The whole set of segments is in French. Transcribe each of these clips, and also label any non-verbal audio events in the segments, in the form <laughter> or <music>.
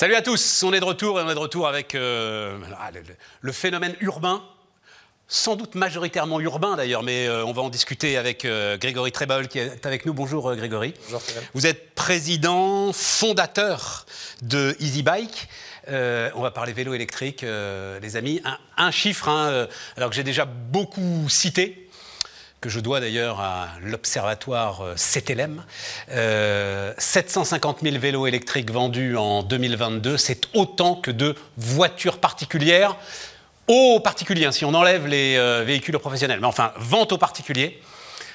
Salut à tous, on est de retour et on est de retour avec euh, le, le phénomène urbain sans doute majoritairement urbain d'ailleurs, mais euh, on va en discuter avec euh, Grégory Trebol qui est avec nous. Bonjour Grégory. Bonjour. Vous êtes président fondateur de Easy Bike. Euh, on va parler vélo électrique, euh, les amis. Un, un chiffre, hein, euh, alors que j'ai déjà beaucoup cité, que je dois d'ailleurs à l'observatoire CTLM. Euh, 750 000 vélos électriques vendus en 2022, c'est autant que de voitures particulières aux particuliers, hein, si on enlève les euh, véhicules professionnels. Mais enfin, vente aux particuliers.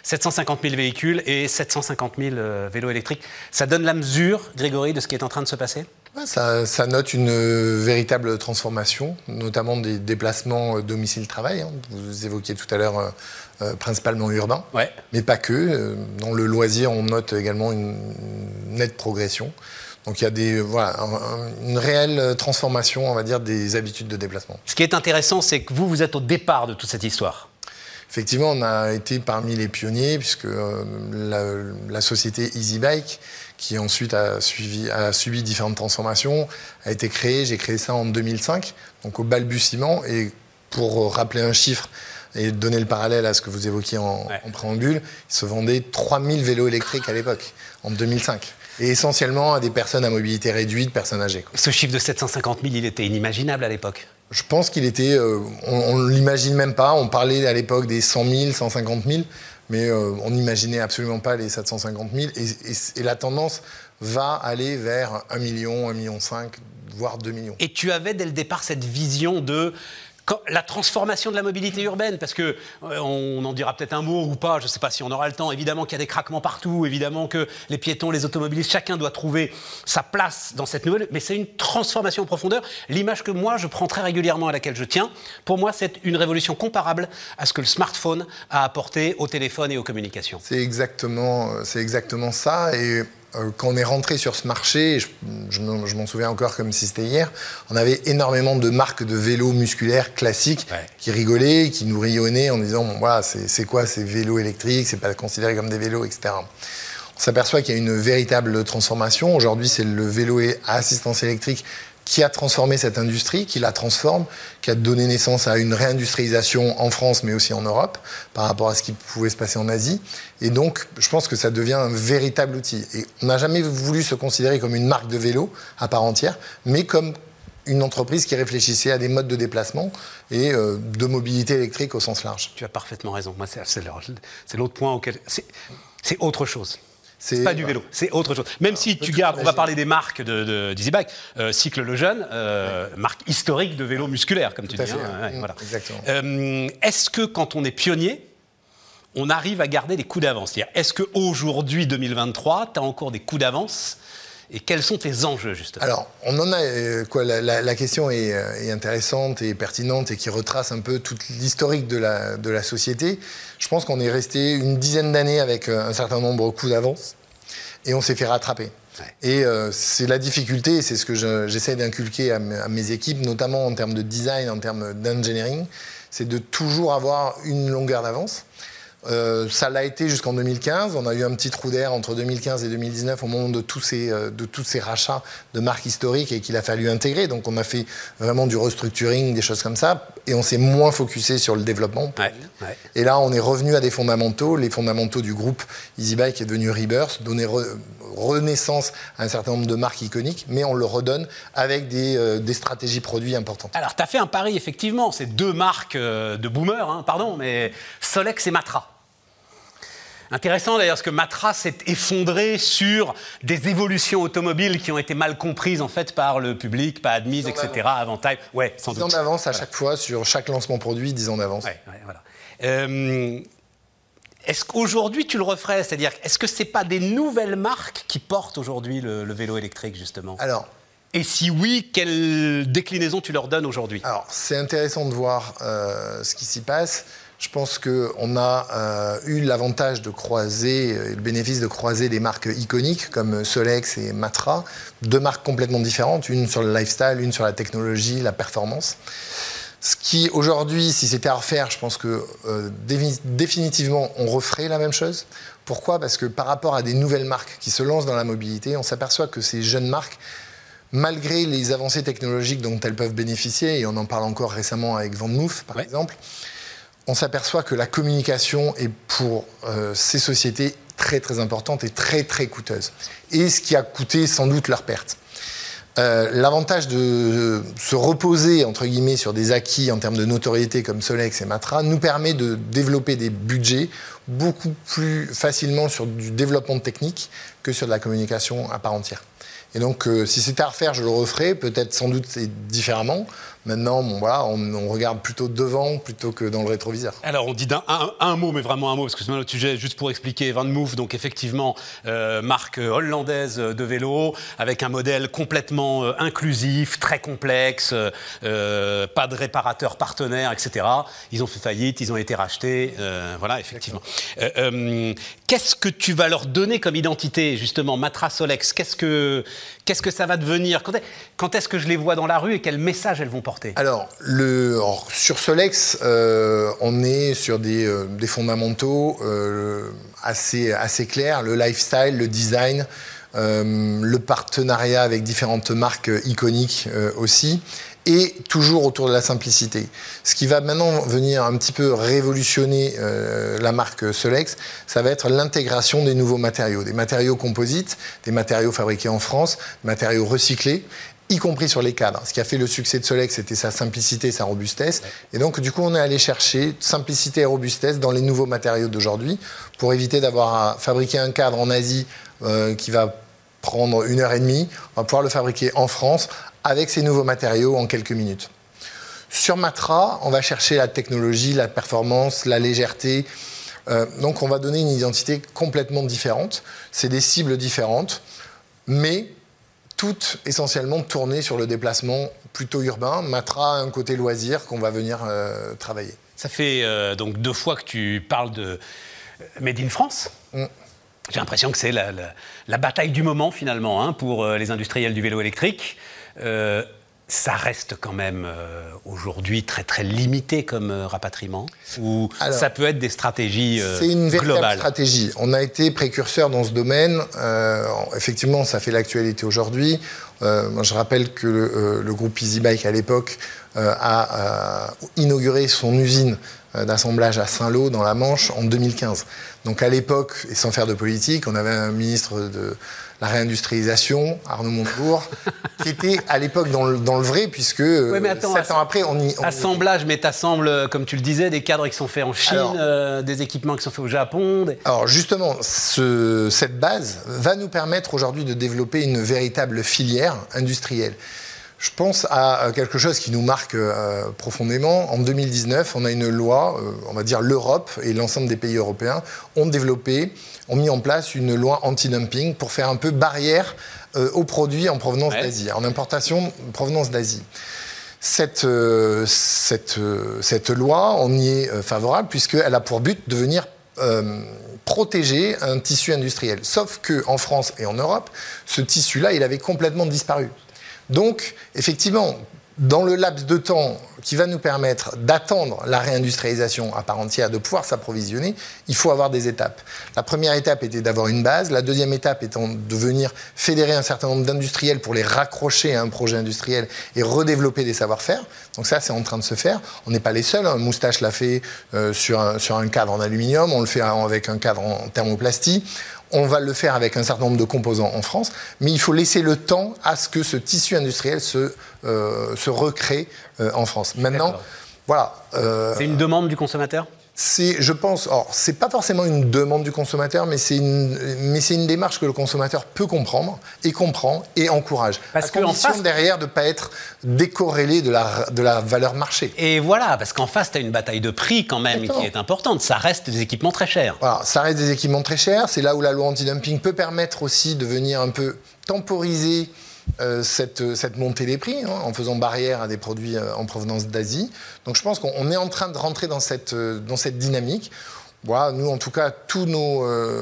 750 000 véhicules et 750 000 euh, vélos électriques. Ça donne la mesure, Grégory, de ce qui est en train de se passer? Ça, ça note une euh, véritable transformation, notamment des déplacements euh, domicile-travail. hein. Vous évoquiez tout à l'heure euh, principalement urbain, Ouais. mais pas que. Dans le loisir, on note également une, nette progression. Donc il y a des, voilà, un- un- une réelle transformation, on va dire, des habitudes de déplacement. Ce qui est intéressant, c'est que vous, vous êtes au départ de toute cette histoire. Effectivement, on a été parmi les pionniers, puisque la, la société Easy Bike, qui ensuite a, suivi, a subi différentes transformations, a été créée. J'ai créé ça en 2005, donc au balbutiement. Et pour rappeler un chiffre et donner le parallèle à ce que vous évoquiez en, Ouais. en préambule, il se vendait 3000 vélos électriques à l'époque, en 2005. Et essentiellement à des personnes à mobilité réduite, personnes âgées. quoi. Ce chiffre de 750 000, il était inimaginable à l'époque? Je pense qu'il était. euh, on ne l'imagine même pas. On parlait à l'époque des 100 000, 150 000, mais euh, on n'imaginait absolument pas les 750 000. Et, et- et la tendance va aller vers 1 million, 1 million 5, voire 2 millions. Et tu avais dès le départ cette vision de quand- la transformation de la mobilité urbaine, parce que euh, on en dira peut-être un mot ou pas, je ne sais pas si on aura le temps. Évidemment qu'il y a des craquements partout, évidemment que les piétons, les automobilistes, chacun doit trouver sa place dans cette nouvelle. Mais c'est une transformation en profondeur. L'image que moi je prends très régulièrement à laquelle je tiens, pour moi c'est une révolution comparable à ce que le smartphone a apporté au téléphone et aux communications. C'est exactement, euh, c'est exactement ça. Et quand on est rentré sur ce marché, je, je m'en souviens encore comme si c'était hier, on avait énormément de marques de vélos musculaires classiques Ouais. qui rigolaient, qui nous rayonnaient en disant bon, voilà, c'est quoi ces vélos électriques? C'est pas considéré comme des vélos, etc. On s'aperçoit qu'il y a une véritable transformation. Aujourd'hui, c'est le vélo à assistance électrique qui a transformé cette industrie, qui la transforme, qui a donné naissance à une réindustrialisation en France, mais aussi en Europe, par rapport à ce qui pouvait se passer en Asie. Et donc, je pense que ça devient un véritable outil. Et on n'a jamais voulu se considérer comme une marque de vélo à part entière, mais comme une entreprise qui réfléchissait à des modes de déplacement et euh, de mobilité électrique au sens large. Tu as parfaitement raison. Moi, c'est l'autre point auquel. C'est autre chose. C'est pas du vélo, c'est autre chose. Même si tu gardes, on va parler des marques de, de, d'Easy Bike, euh, Cycle le Jeune, euh, marque historique de vélo musculaire, comme tu Tout dis. hein, ouais, mmh, voilà. exactement. Euh, est-ce que quand on est pionnier, on arrive à garder des coups d'avance? C'est-à-dire, est-ce qu'aujourd'hui, 2023, tu as encore des coups d'avance Et quels sont tes enjeux, justement? Alors, on en a. euh, quoi, la, la- la question est, euh, est intéressante et pertinente et qui retrace un peu toute l'historique de la, de la société. Je pense qu'on est resté une dizaine d'années avec euh, un certain nombre de coups d'avance et on s'est fait rattraper. Et euh, c'est la difficulté, c'est ce que je- j'essaie d'inculquer à, à mes équipes, notamment en termes de design, en termes d'engineering, c'est de toujours avoir une longueur d'avance. Euh, ça l'a été jusqu'en 2015. On a eu un petit trou d'air entre 2015 et 2019 au moment de tous ces, euh, de tous ces rachats de marques historiques et qu'il a fallu intégrer. Donc on a fait vraiment du restructuring, des choses comme ça, et on s'est moins focusé sur le développement. Ouais, ouais. Et là, on est revenu à des fondamentaux. Les fondamentaux du groupe EasyBike est devenu Rebirth, donner re- renaissance à un certain nombre de marques iconiques, mais on le redonne avec des, euh, des stratégies produits importantes. Alors, tu as fait un pari, effectivement. C'est deux marques de boomers, hein, pardon, mais Solex et Matra. Intéressant d'ailleurs, parce que Matra s'est effondré sur des évolutions automobiles qui ont été mal comprises en fait par le public, pas admises, Dix etc. Avantage, ouais, sans 10 ans doute. d'avance à chaque fois sur chaque lancement produit, 10 ans d'avance. Ouais, ouais, voilà. Euh, est-ce qu'aujourd'hui tu le referais? C'est-à-dire, est-ce que c'est pas des nouvelles marques qui portent aujourd'hui le, le vélo électrique justement? Alors, Et si oui, quelle déclinaison tu leur donnes aujourd'hui? Alors, c'est intéressant de voir euh, ce qui s'y passe. Je pense qu'on a euh, eu l'avantage de croiser, euh, le bénéfice de croiser des marques iconiques comme Solex et Matra, deux marques complètement différentes, une sur le lifestyle, une sur la technologie, la performance. Ce qui, aujourd'hui, si c'était à refaire, je pense que euh, définitivement, on referait la même chose. Pourquoi? Parce que par rapport à des nouvelles marques qui se lancent dans la mobilité, on s'aperçoit que ces jeunes marques malgré les avancées technologiques dont elles peuvent bénéficier, et on en parle encore récemment avec Van par exemple, on s'aperçoit que la communication est pour euh, ces sociétés très très importante et très très coûteuse. Et ce qui a coûté sans doute leur perte. Euh, l'avantage de se reposer entre guillemets sur des acquis en termes de notoriété comme Solex et Matra nous permet de développer des budgets beaucoup plus facilement sur du développement technique que sur de la communication à part entière. Et donc, euh, si c'était à refaire, je le referais, peut-être sans doute différemment. Maintenant, bon, voilà, on, regarde plutôt devant plutôt que dans le rétroviseur. Alors, on dit un, mot, mais vraiment un mot, parce que c'est un autre sujet, juste pour expliquer. Van Move, donc effectivement, euh, marque hollandaise de vélo, avec un modèle complètement euh, inclusif, très complexe, euh, pas de réparateur partenaire, etc. Ils ont fait faillite, ils ont été rachetés, voilà, effectivement. Qu'est-ce que tu vas leur donner comme identité, justement, Matra Solex Qu'est-ce que, qu'est-ce que ça va devenir? Quand est-ce que je les vois dans la rue et quel message elles vont porter? Alors, sur Solex, euh, on est sur des, euh, fondamentaux euh, assez, assez clairs, le lifestyle, le design, le partenariat avec différentes marques iconiques aussi, et toujours autour de la simplicité. Ce qui va maintenant venir un petit peu révolutionner la marque Solex, ça va être l'intégration des nouveaux matériaux, des matériaux composites, des matériaux fabriqués en France, matériaux recyclés, y compris sur les cadres. Ce qui a fait le succès de Solex, c'était sa simplicité, sa robustesse. Et donc, du coup, on est allé chercher simplicité et robustesse dans les nouveaux matériaux d'aujourd'hui pour éviter d'avoir à fabriquer un cadre en Asie euh, qui va prendre une heure et demie. On va pouvoir le fabriquer en France avec ces nouveaux matériaux en quelques minutes. Sur Matra, on va chercher la technologie, la performance, la légèreté. Euh, donc, on va donner une identité complètement différente. C'est des cibles différentes, mais toutes essentiellement tournées sur le déplacement plutôt urbain. Matra a un côté loisir qu'on va venir euh, travailler. Ça fait euh, donc deux fois que tu parles de euh, Made in France. Mm. J'ai l'impression que c'est la, bataille du moment finalement hein, pour les industriels du vélo électrique ça reste quand même euh, aujourd'hui très très limité comme euh, rapatriement Ou ça peut être des stratégies globales C'est une véritable stratégie. On a été précurseur dans ce domaine. Euh, effectivement, ça fait l'actualité aujourd'hui. je rappelle que le, le groupe EasyBike à l'époque a inauguré son usine d'assemblage à Saint-Lô dans la Manche en 2015. Donc à l'époque, et sans faire de politique, on avait un ministre de la réindustrialisation, Arnaud Montebourg, <laughs> qui était à l'époque dans le, vrai, puisque sept ans après, on y. assemblage, mais tu assembles, comme tu le disais, des cadres qui sont faits en Chine, euh, des équipements qui sont faits au Japon. Alors justement, cette base va nous permettre aujourd'hui de développer une véritable filière industrielle. Je pense à quelque chose qui nous marque euh, profondément. En 2019, on a une loi, euh, on va dire l'Europe et l'ensemble des pays européens ont développé, ont mis en place une loi anti-dumping pour faire un peu barrière euh, aux produits en provenance d'Asie, en importation en provenance d'Asie. Cette, cette, cette, loi, on y est favorable puisqu'elle a pour but de venir protéger un tissu industriel. Sauf qu'en France et en Europe, ce tissu-là, il avait complètement disparu. Donc, effectivement, dans le laps de temps qui va nous permettre d'attendre la réindustrialisation à part entière, de pouvoir s'approvisionner, il faut avoir des étapes. La première étape était d'avoir une base, la deuxième étape étant de venir fédérer un certain nombre d'industriels pour les raccrocher à un projet industriel et redévelopper des savoir-faire. Donc ça, c'est en train de se faire. On n'est pas les seuls. Hein. Moustache l'a fait euh, sur, un, sur un cadre en aluminium, on le fait avec un cadre en thermoplastie. On va le faire avec un certain nombre de composants en France, mais il faut laisser le temps à ce que ce tissu industriel se, euh, se recrée en France. Maintenant, voilà. Euh, c'est une demande du consommateur? c'est, je pense, or c'est pas forcément une demande du consommateur, mais c'est une, mais c'est une démarche que le consommateur peut comprendre et comprend et encourage. Parce à condition face... derrière de ne pas être décorrélé de la, de la valeur marché. Et voilà, parce qu'en face, tu as une bataille de prix quand même qui est importante. Ça reste des équipements très chers. Voilà, ça reste des équipements très chers. C'est là où la loi anti-dumping peut permettre aussi de venir un peu temporiser euh, cette, cette, montée des prix hein, en faisant barrière à des produits euh, en provenance d'Asie. Donc je pense qu'on est en train de rentrer dans cette, euh, dans cette dynamique. Nous, en tout cas,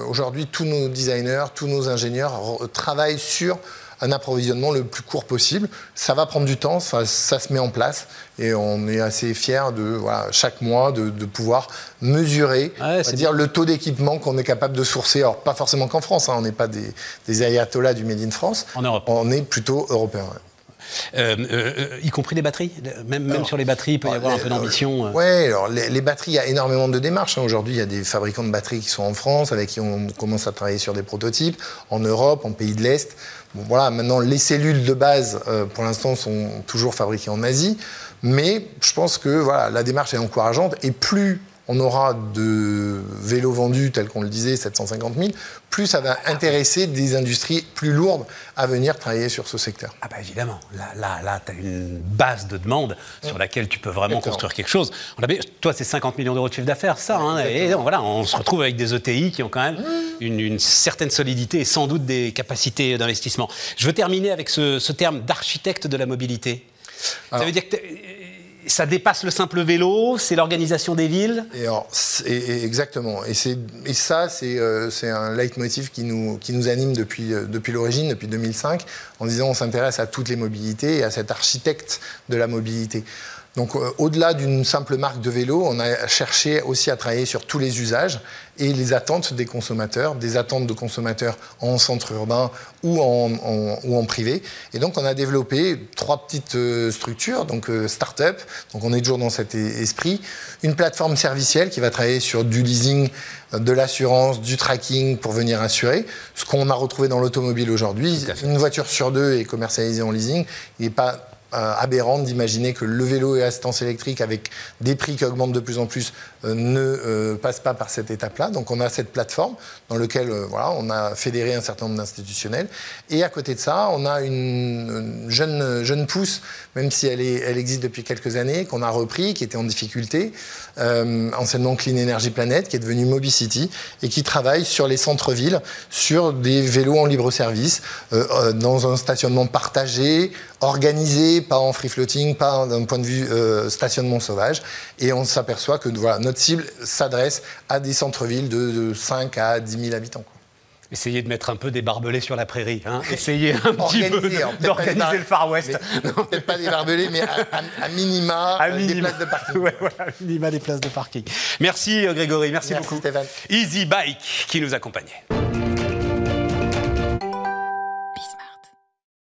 aujourd'hui, tous nos designers, tous nos ingénieurs travaillent sur un approvisionnement le plus court possible. Ça va prendre du temps, ça, se met en place et on est assez fiers de chaque mois de, pouvoir mesurer dire, le taux d'équipement qu'on est capable de sourcer. Alors pas forcément qu'en France, hein, on n'est pas des, des ayatollahs du Made in France. En Europe. On est plutôt européen. Y compris les batteries Même, même sur les batteries, il peut y avoir un peu d'ambition. Euh. Oui, alors les, batteries, il y a énormément de démarches. Hein. Aujourd'hui, il y a des fabricants de batteries qui sont en France, avec qui on commence à travailler sur des prototypes, en Europe, en pays de l'Est. Bon, voilà, maintenant, les cellules de base, pour l'instant, sont toujours fabriquées en Asie. Mais je pense que voilà, la démarche est encourageante. Et plus on aura de vélos vendus, tels qu'on le disait, 750 000, plus ça va intéresser des industries plus lourdes à venir travailler sur ce secteur. Ah bah évidemment, là, là, tu as une base de demande sur laquelle tu peux vraiment construire quelque chose. On toi, c'est 50 millions d'euros de chiffre d'affaires, ça. Hein, et voilà, on se retrouve avec des ETI qui ont quand même une, certaine solidité et sans doute des capacités d'investissement. Je veux terminer avec ce, terme d'architecte de la mobilité. ça veut dire que ça dépasse le simple vélo, c'est l'organisation des villes. Exactement. Et, et ça, euh, c'est un leitmotiv qui nous, qui nous anime depuis, euh, depuis l'origine, depuis 2005, en disant on s'intéresse à toutes les mobilités et à cet architecte de la mobilité. Donc euh, au-delà d'une simple marque de vélo, on a cherché aussi à travailler sur tous les usages et les attentes des consommateurs, des attentes de consommateurs en centre urbain ou en, ou en privé. Et donc on a développé trois petites euh, structures, donc euh, start-up, donc on est toujours dans cet esprit, une plateforme servicielle qui va travailler sur du leasing, de l'assurance, du tracking pour venir assurer, ce qu'on a retrouvé dans l'automobile aujourd'hui. Une voiture sur deux est commercialisée en leasing, il n'est pas aberrante d'imaginer que le vélo et assistance électrique, avec des prix qui augmentent de plus en plus, euh, ne euh, passe pas par cette étape-là. Donc on a cette plateforme dans laquelle voilà, on a fédéré un certain nombre d'institutionnels. Et à côté de ça, on a une, jeune, jeune pousse, même si elle, est, elle existe depuis quelques années, qu'on a repris, qui était en difficulté, anciennement Clean Energy Planet, qui est devenue Mobicity, et qui travaille sur les centres-villes, sur des vélos en libre service, dans un stationnement partagé, organisé, pas en free floating, pas d'un point de vue euh, stationnement sauvage. Et on s'aperçoit que voilà, notre cible s'adresse à des centres-villes de, 5 à 10 000 habitants. Essayez de mettre un peu des barbelés sur la prairie. Hein. <laughs> Essayez un petit peu <laughs> d'organiser le Far West. <laughs> Peut-être pas des barbelés, mais à, minima, euh, des places de parking. Ouais, voilà, minima des places de parking. Merci euh, Grégory, merci, merci beaucoup. Stéphane. Easy Bike qui nous accompagnait.